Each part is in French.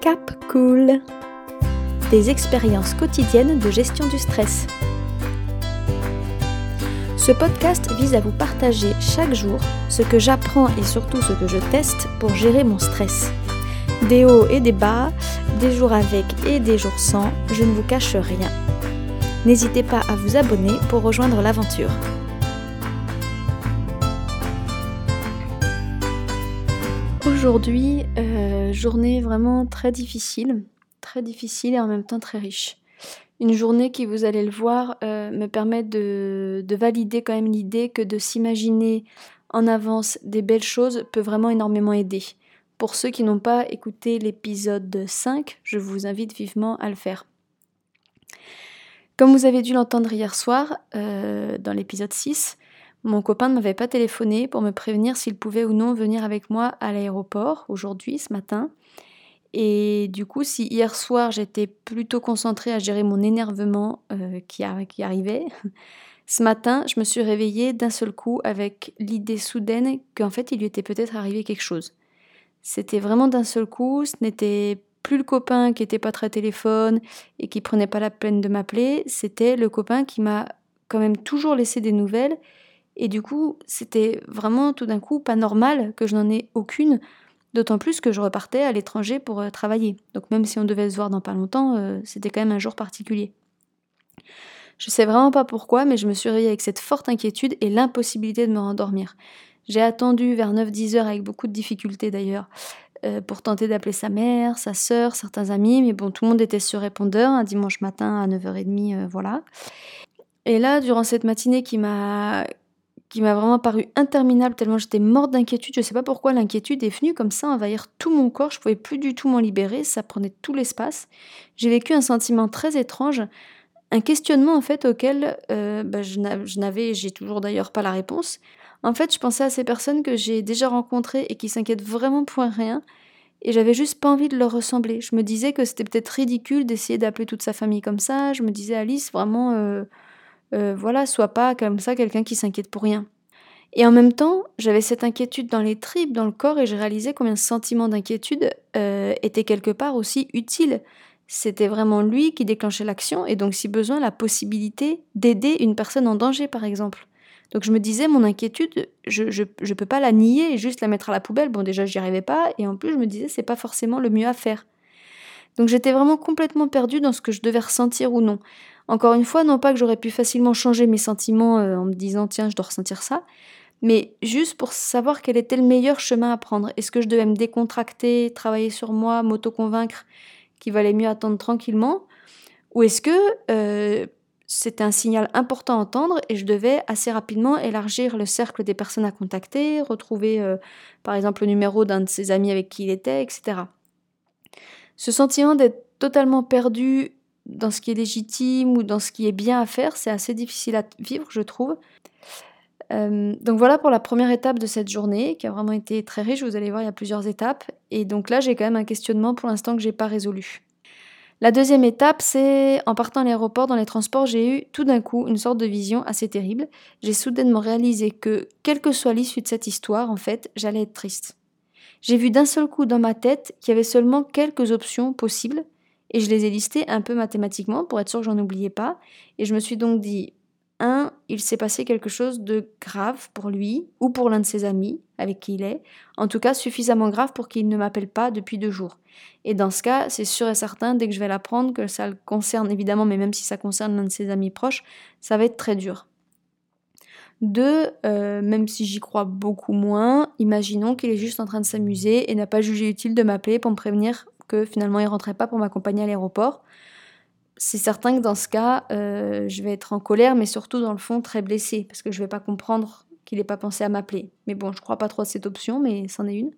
Cap Cool Des expériences quotidiennes de gestion du stress. Ce podcast vise à vous partager chaque jour ce que j'apprends et surtout ce que je teste pour gérer mon stress. Des hauts et des bas, des jours avec et des jours sans, je ne vous cache rien. N'hésitez pas à vous abonner pour rejoindre l'aventure. Aujourd'hui, euh, journée vraiment très difficile, très difficile et en même temps très riche. Une journée qui, vous allez le voir, euh, me permet de, de valider quand même l'idée que de s'imaginer en avance des belles choses peut vraiment énormément aider. Pour ceux qui n'ont pas écouté l'épisode 5, je vous invite vivement à le faire. Comme vous avez dû l'entendre hier soir, euh, dans l'épisode 6, mon copain ne m'avait pas téléphoné pour me prévenir s'il pouvait ou non venir avec moi à l'aéroport aujourd'hui, ce matin. Et du coup, si hier soir j'étais plutôt concentrée à gérer mon énervement euh, qui, qui arrivait, ce matin je me suis réveillée d'un seul coup avec l'idée soudaine qu'en fait il lui était peut-être arrivé quelque chose. C'était vraiment d'un seul coup, ce n'était plus le copain qui était pas très téléphone et qui prenait pas la peine de m'appeler, c'était le copain qui m'a quand même toujours laissé des nouvelles et du coup, c'était vraiment tout d'un coup pas normal que je n'en ai aucune, d'autant plus que je repartais à l'étranger pour euh, travailler. Donc même si on devait se voir dans pas longtemps, euh, c'était quand même un jour particulier. Je sais vraiment pas pourquoi, mais je me suis réveillée avec cette forte inquiétude et l'impossibilité de me rendormir. J'ai attendu vers 9-10 heures avec beaucoup de difficultés d'ailleurs euh, pour tenter d'appeler sa mère, sa sœur, certains amis, mais bon, tout le monde était sur répondeur un dimanche matin à 9h30, voilà. Et là, durant cette matinée qui m'a qui m'a vraiment paru interminable tellement j'étais morte d'inquiétude. Je ne sais pas pourquoi l'inquiétude est venue comme ça envahir tout mon corps. Je pouvais plus du tout m'en libérer. Ça prenait tout l'espace. J'ai vécu un sentiment très étrange, un questionnement en fait auquel euh, bah, je n'avais, j'ai toujours d'ailleurs pas la réponse. En fait, je pensais à ces personnes que j'ai déjà rencontrées et qui s'inquiètent vraiment pour rien. Et j'avais juste pas envie de leur ressembler. Je me disais que c'était peut-être ridicule d'essayer d'appeler toute sa famille comme ça. Je me disais, Alice, vraiment, euh, euh, voilà, sois pas comme ça quelqu'un qui s'inquiète pour rien. Et en même temps, j'avais cette inquiétude dans les tripes, dans le corps, et j'ai réalisé combien ce sentiment d'inquiétude euh, était quelque part aussi utile. C'était vraiment lui qui déclenchait l'action, et donc si besoin, la possibilité d'aider une personne en danger, par exemple. Donc je me disais, mon inquiétude, je ne peux pas la nier et juste la mettre à la poubelle. Bon, déjà, j'y arrivais pas, et en plus, je me disais, c'est pas forcément le mieux à faire. Donc j'étais vraiment complètement perdue dans ce que je devais ressentir ou non. Encore une fois, non pas que j'aurais pu facilement changer mes sentiments euh, en me disant tiens, je dois ressentir ça, mais juste pour savoir quel était le meilleur chemin à prendre. Est-ce que je devais me décontracter, travailler sur moi, m'auto-convaincre qu'il valait mieux attendre tranquillement Ou est-ce que euh, c'était un signal important à entendre et je devais assez rapidement élargir le cercle des personnes à contacter, retrouver euh, par exemple le numéro d'un de ses amis avec qui il était, etc. Ce sentiment d'être totalement perdu dans ce qui est légitime ou dans ce qui est bien à faire, c'est assez difficile à vivre, je trouve. Euh, donc voilà pour la première étape de cette journée qui a vraiment été très riche. Vous allez voir, il y a plusieurs étapes. Et donc là, j'ai quand même un questionnement pour l'instant que j'ai pas résolu. La deuxième étape, c'est en partant à l'aéroport, dans les transports, j'ai eu tout d'un coup une sorte de vision assez terrible. J'ai soudainement réalisé que, quelle que soit l'issue de cette histoire, en fait, j'allais être triste. J'ai vu d'un seul coup dans ma tête qu'il y avait seulement quelques options possibles, et je les ai listées un peu mathématiquement pour être sûr que j'en oubliais pas. Et je me suis donc dit, un, il s'est passé quelque chose de grave pour lui ou pour l'un de ses amis avec qui il est, en tout cas suffisamment grave pour qu'il ne m'appelle pas depuis deux jours. Et dans ce cas, c'est sûr et certain, dès que je vais l'apprendre, que ça le concerne évidemment, mais même si ça concerne l'un de ses amis proches, ça va être très dur. Deux, euh, même si j'y crois beaucoup moins, imaginons qu'il est juste en train de s'amuser et n'a pas jugé utile de m'appeler pour me prévenir que finalement il rentrait pas pour m'accompagner à l'aéroport. C'est certain que dans ce cas, euh, je vais être en colère, mais surtout dans le fond très blessée, parce que je vais pas comprendre qu'il n'ait pas pensé à m'appeler. Mais bon, je crois pas trop à cette option, mais c'en est une.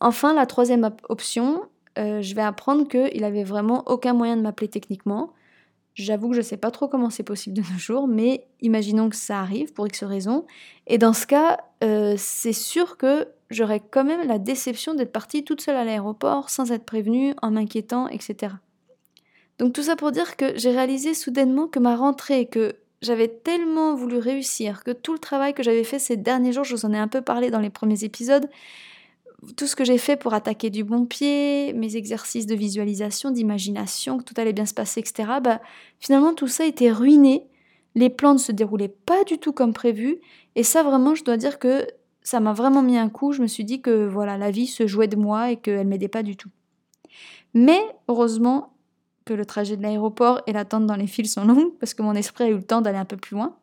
Enfin, la troisième option, euh, je vais apprendre qu'il avait vraiment aucun moyen de m'appeler techniquement, J'avoue que je ne sais pas trop comment c'est possible de nos jours, mais imaginons que ça arrive pour X raisons. Et dans ce cas, euh, c'est sûr que j'aurais quand même la déception d'être partie toute seule à l'aéroport, sans être prévenue, en m'inquiétant, etc. Donc tout ça pour dire que j'ai réalisé soudainement que ma rentrée, que j'avais tellement voulu réussir, que tout le travail que j'avais fait ces derniers jours, je vous en ai un peu parlé dans les premiers épisodes, tout ce que j'ai fait pour attaquer du bon pied, mes exercices de visualisation, d'imagination, que tout allait bien se passer, etc., bah, finalement tout ça était ruiné. Les plans ne se déroulaient pas du tout comme prévu. Et ça, vraiment, je dois dire que ça m'a vraiment mis un coup. Je me suis dit que voilà, la vie se jouait de moi et qu'elle m'aidait pas du tout. Mais heureusement que le trajet de l'aéroport et l'attente dans les fils sont longues parce que mon esprit a eu le temps d'aller un peu plus loin.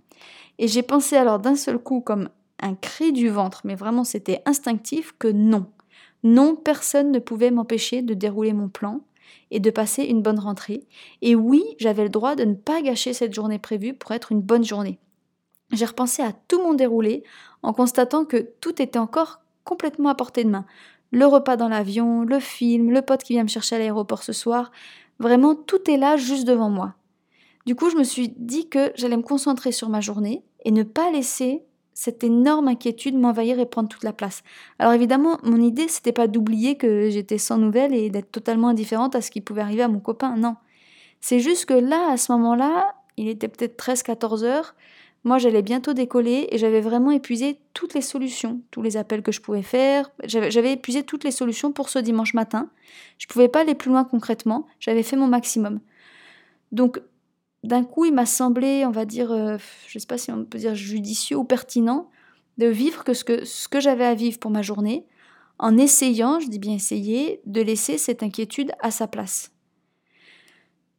Et j'ai pensé alors d'un seul coup comme un cri du ventre, mais vraiment c'était instinctif que non. Non, personne ne pouvait m'empêcher de dérouler mon plan et de passer une bonne rentrée. Et oui, j'avais le droit de ne pas gâcher cette journée prévue pour être une bonne journée. J'ai repensé à tout mon déroulé en constatant que tout était encore complètement à portée de main. Le repas dans l'avion, le film, le pote qui vient me chercher à l'aéroport ce soir, vraiment tout est là juste devant moi. Du coup, je me suis dit que j'allais me concentrer sur ma journée et ne pas laisser cette énorme inquiétude m'envahir et prendre toute la place. Alors évidemment, mon idée, c'était pas d'oublier que j'étais sans nouvelles et d'être totalement indifférente à ce qui pouvait arriver à mon copain, non. C'est juste que là, à ce moment-là, il était peut-être 13-14 heures, moi j'allais bientôt décoller et j'avais vraiment épuisé toutes les solutions, tous les appels que je pouvais faire, j'avais épuisé toutes les solutions pour ce dimanche matin. Je pouvais pas aller plus loin concrètement, j'avais fait mon maximum. Donc d'un coup, il m'a semblé, on va dire, euh, je ne sais pas si on peut dire judicieux ou pertinent, de vivre que, ce que j'avais à vivre pour ma journée, en essayant, je dis bien essayer, de laisser cette inquiétude à sa place.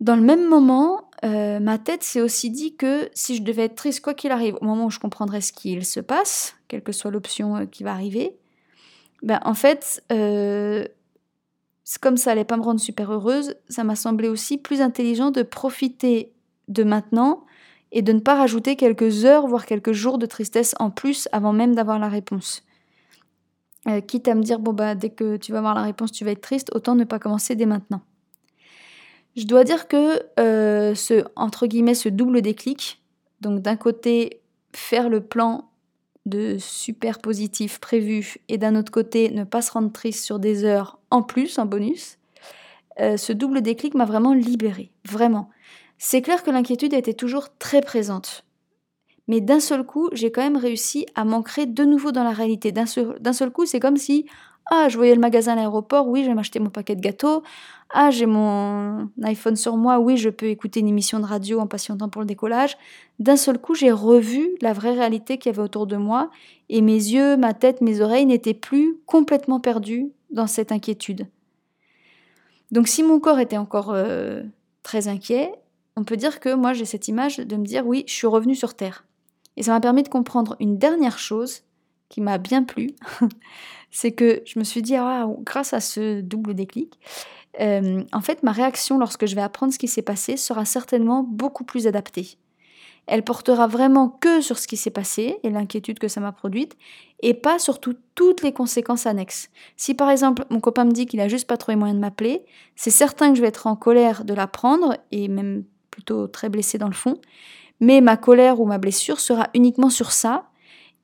Dans le même moment, euh, ma tête s'est aussi dit que si je devais être triste, quoi qu'il arrive, au moment où je comprendrais ce qu'il se passe, quelle que soit l'option euh, qui va arriver, ben en fait, comme ça allait pas me rendre super heureuse, ça m'a semblé aussi plus intelligent de profiter de maintenant et de ne pas rajouter quelques heures, voire quelques jours de tristesse en plus avant même d'avoir la réponse. Euh, quitte à me dire, bon, bah, dès que tu vas avoir la réponse, tu vas être triste, autant ne pas commencer dès maintenant. Je dois dire que euh, ce, double déclic, donc d'un côté, faire le plan de super positif prévu et d'un autre côté, ne pas se rendre triste sur des heures en plus, en bonus, euh, ce double déclic m'a vraiment libérée, vraiment. C'est clair que l'inquiétude était toujours très présente. Mais d'un seul coup, j'ai quand même réussi à m'ancrer de nouveau dans la réalité. D'un seul, coup, c'est comme si, ah, je voyais le magasin à l'aéroport, oui, je vais mon paquet de gâteaux. Ah, j'ai mon iPhone sur moi, oui, je peux écouter une émission de radio en patientant pour le décollage. D'un seul coup, j'ai revu la vraie réalité qu'il y avait autour de moi et mes yeux, ma tête, mes oreilles n'étaient plus complètement perdus dans cette inquiétude. Donc si mon corps était encore euh, très inquiet, on peut dire que moi j'ai cette image de me dire oui, je suis revenue sur Terre. Et ça m'a permis de comprendre une dernière chose qui m'a bien plu, c'est que je me suis dit, ah, grâce à ce double déclic, euh, en fait, ma réaction lorsque je vais apprendre ce qui s'est passé sera certainement beaucoup plus adaptée. Elle portera vraiment que sur ce qui s'est passé et l'inquiétude que ça m'a produite, et pas sur toutes les conséquences annexes. Si par exemple mon copain me dit qu'il a juste pas trouvé moyen de m'appeler, c'est certain que je vais être en colère de l'apprendre, et même plutôt très blessée dans le fond. Mais ma colère ou ma blessure sera uniquement sur ça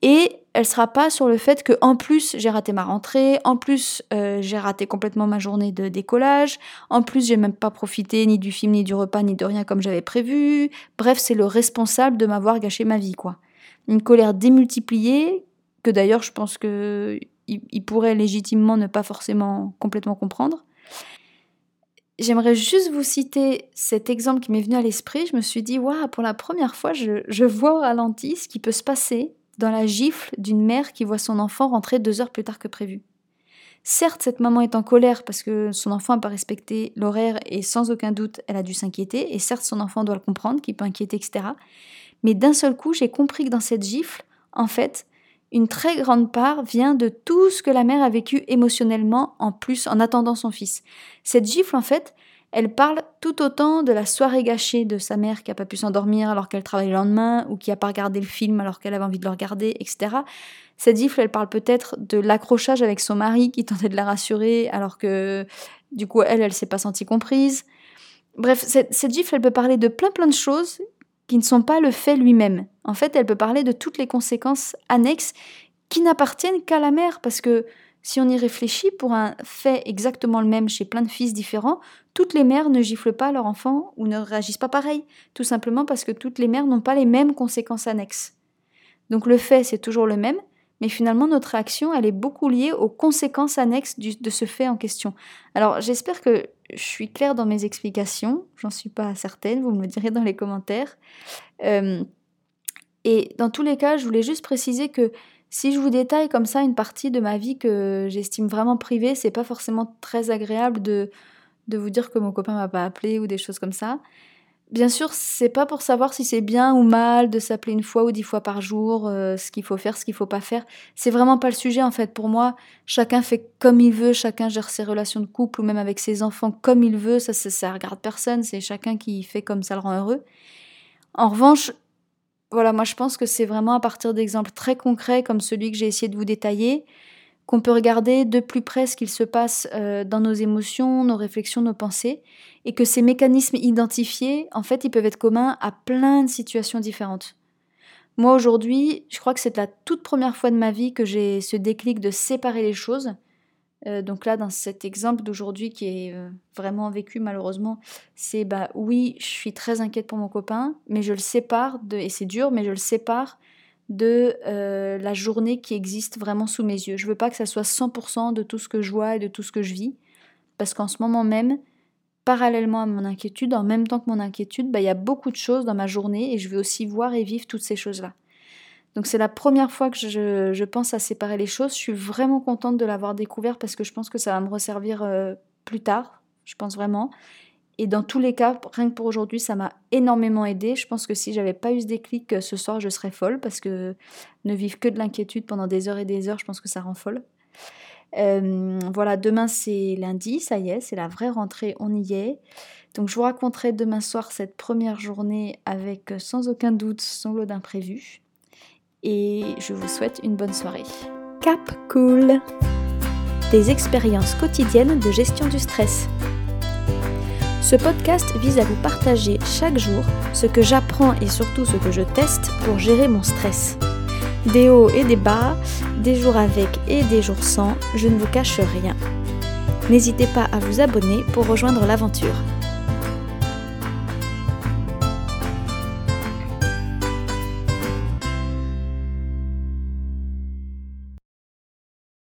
et elle sera pas sur le fait que en plus j'ai raté ma rentrée, en plus euh, j'ai raté complètement ma journée de décollage, en plus j'ai même pas profité ni du film ni du repas ni de rien comme j'avais prévu. Bref, c'est le responsable de m'avoir gâché ma vie quoi. Une colère démultipliée que d'ailleurs je pense que il pourrait légitimement ne pas forcément complètement comprendre. J'aimerais juste vous citer cet exemple qui m'est venu à l'esprit. Je me suis dit, waouh, pour la première fois, je, vois au ralenti ce qui peut se passer dans la gifle d'une mère qui voit son enfant rentrer deux heures plus tard que prévu. Certes, cette maman est en colère parce que son enfant n'a pas respecté l'horaire et sans aucun doute, elle a dû s'inquiéter. Et certes, son enfant doit le comprendre, qu'il peut inquiéter, etc. Mais d'un seul coup, j'ai compris que dans cette gifle, en fait, une très grande part vient de tout ce que la mère a vécu émotionnellement en plus en attendant son fils. Cette gifle, en fait, elle parle tout autant de la soirée gâchée de sa mère qui n'a pas pu s'endormir alors qu'elle travaille le lendemain ou qui n'a pas regardé le film alors qu'elle avait envie de le regarder, etc. Cette gifle, elle parle peut-être de l'accrochage avec son mari qui tentait de la rassurer alors que du coup elle, elle s'est pas sentie comprise. Bref, cette, cette gifle, elle peut parler de plein plein de choses qui ne sont pas le fait lui-même. En fait, elle peut parler de toutes les conséquences annexes qui n'appartiennent qu'à la mère, parce que si on y réfléchit, pour un fait exactement le même chez plein de fils différents, toutes les mères ne giflent pas leur enfant ou ne réagissent pas pareil, tout simplement parce que toutes les mères n'ont pas les mêmes conséquences annexes. Donc le fait, c'est toujours le même, mais finalement notre réaction, elle est beaucoup liée aux conséquences annexes de ce fait en question. Alors j'espère que je suis claire dans mes explications, j'en suis pas certaine, vous me le direz dans les commentaires. Euh, et dans tous les cas, je voulais juste préciser que si je vous détaille comme ça une partie de ma vie que j'estime vraiment privée, c'est pas forcément très agréable de, vous dire que mon copain m'a pas appelé ou des choses comme ça. Bien sûr, c'est pas pour savoir si c'est bien ou mal de s'appeler une fois ou dix fois par jour, euh, ce qu'il faut faire, ce qu'il faut pas faire. C'est vraiment pas le sujet en fait. Pour moi, chacun fait comme il veut, chacun gère ses relations de couple ou même avec ses enfants comme il veut. Ça, ça, ça regarde personne. C'est chacun qui fait comme ça le rend heureux. En revanche, voilà, moi je pense que c'est vraiment à partir d'exemples très concrets comme celui que j'ai essayé de vous détailler qu'on peut regarder de plus près ce qu'il se passe euh, dans nos émotions, nos réflexions, nos pensées, et que ces mécanismes identifiés, en fait, ils peuvent être communs à plein de situations différentes. Moi aujourd'hui, je crois que c'est la toute première fois de ma vie que j'ai ce déclic de séparer les choses. Euh, donc là, dans cet exemple d'aujourd'hui qui est euh, vraiment vécu malheureusement, c'est bah oui, je suis très inquiète pour mon copain, mais je le sépare et c'est dur, mais je le sépare de euh, la journée qui existe vraiment sous mes yeux. Je veux pas que ça soit 100% de tout ce que je vois et de tout ce que je vis, parce qu'en ce moment même, parallèlement à mon inquiétude, en même temps que mon inquiétude, bah, il y a beaucoup de choses dans ma journée et je vais aussi voir et vivre toutes ces choses-là. Donc c'est la première fois que je, pense à séparer les choses. Je suis vraiment contente de l'avoir découvert parce que je pense que ça va me resservir euh, plus tard, je pense vraiment. Et dans tous les cas, rien que pour aujourd'hui, ça m'a énormément aidé. Je pense que si j'avais pas eu ce déclic euh, ce soir, je serais folle parce que ne vivre que de l'inquiétude pendant des heures et des heures, je pense que ça rend folle. Euh, voilà, demain c'est lundi, ça y est, c'est la vraie rentrée, on y est. Donc je vous raconterai demain soir cette première journée avec sans aucun doute son lot d'imprévus. Et je vous souhaite une bonne soirée. Cap Cool Des expériences quotidiennes de gestion du stress. Ce podcast vise à vous partager chaque jour ce que j'apprends et surtout ce que je teste pour gérer mon stress. Des hauts et des bas, des jours avec et des jours sans, je ne vous cache rien. N'hésitez pas à vous abonner pour rejoindre l'aventure.